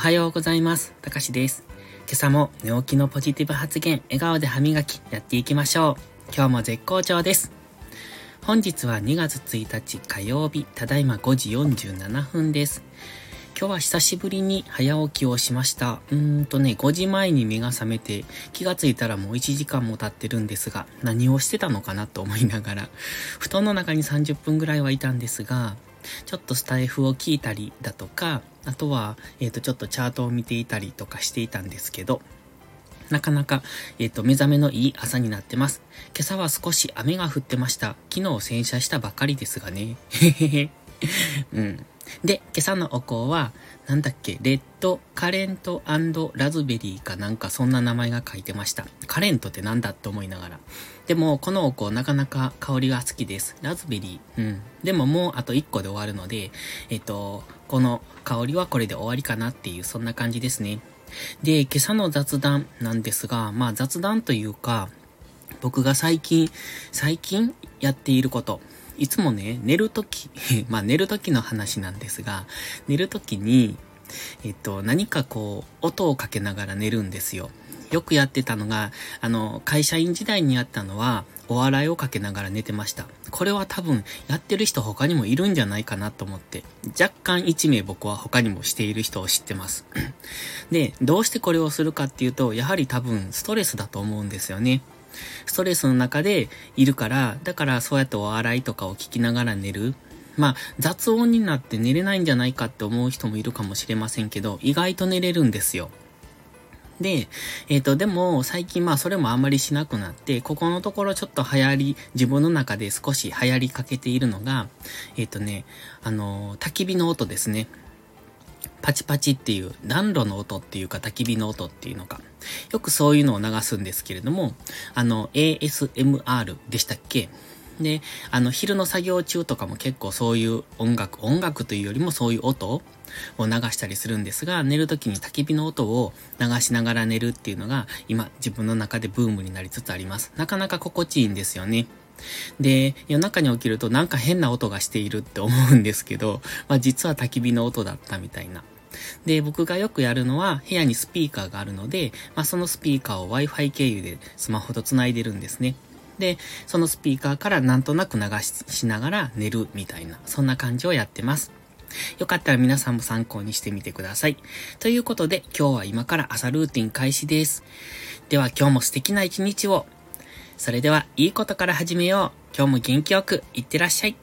はようございます。たかしです。今朝も寝起きのポジティブ発言、笑顔で歯磨きやっていきましょう。今日も絶好調です。本日は2月1日火曜日、ただいま5時47分です。今日は久しぶりに早起きをしました。うーんとね、5時前に目が覚めて、気がついたらもう1時間も経ってるんですが、何をしてたのかなと思いながら、布団の中に30分ぐらいはいたんですが、ちょっとスタイフを聞いたりだとか、あとは、えっ、ー、と、ちょっとチャートを見ていたりとかしていたんですけど、なかなか、えっ、ー、と、目覚めのいい朝になってます。今朝は少し雨が降ってました。昨日洗車したばかりですがね。へへへ。うん。で、今朝のお香は、なんだっけ、レッドカレントラズベリーかなんかそんな名前が書いてました。カレントってなんだって思いながら。でも、このお香なかなか香りが好きです。ラズベリー。うん。でももうあと1個で終わるので、えっと、この香りはこれで終わりかなっていう、そんな感じですね。で、今朝の雑談なんですが、まあ雑談というか、僕が最近、最近やっていること、いつもね、寝るとき、まあ寝るときの話なんですが、寝るときに、えっと、何かこう、音をかけながら寝るんですよ。よくやってたのが、あの、会社員時代にやったのは、お笑いをかけながら寝てました。これは多分、やってる人他にもいるんじゃないかなと思って、若干1名僕は他にもしている人を知ってます。で、どうしてこれをするかっていうと、やはり多分、ストレスだと思うんですよね。ストレスの中でいるから、だからそうやってお笑いとかを聞きながら寝る。まあ、雑音になって寝れないんじゃないかって思う人もいるかもしれませんけど、意外と寝れるんですよ。で、えっ、ー、と、でも、最近まあ、それもあんまりしなくなって、ここのところちょっと流行り、自分の中で少し流行りかけているのが、えっ、ー、とね、あの、焚き火の音ですね。パチパチっていう暖炉の音っていうか焚き火の音っていうのか。よくそういうのを流すんですけれども、あの、ASMR でしたっけ？で、あの、昼の作業中とかも結構そういう音楽、音楽というよりもそういう音を流したりするんですが、寝るときに焚き火の音を流しながら寝るっていうのが、今自分の中でブームになりつつあります。なかなか心地いいんですよね。で、夜中に起きるとなんか変な音がしているって思うんですけど、まあ実は焚き火の音だったみたいな。で、僕がよくやるのは部屋にスピーカーがあるので、まあそのスピーカーを Wi-Fi 経由でスマホと繋いでるんですね。で、そのスピーカーからなんとなく流しながら寝るみたいな、そんな感じをやってます。よかったら皆さんも参考にしてみてください。ということで、今日は今から朝ルーティン開始です。では今日も素敵な一日を。それでは、いいことから始めよう。今日も元気よく、いってらっしゃい。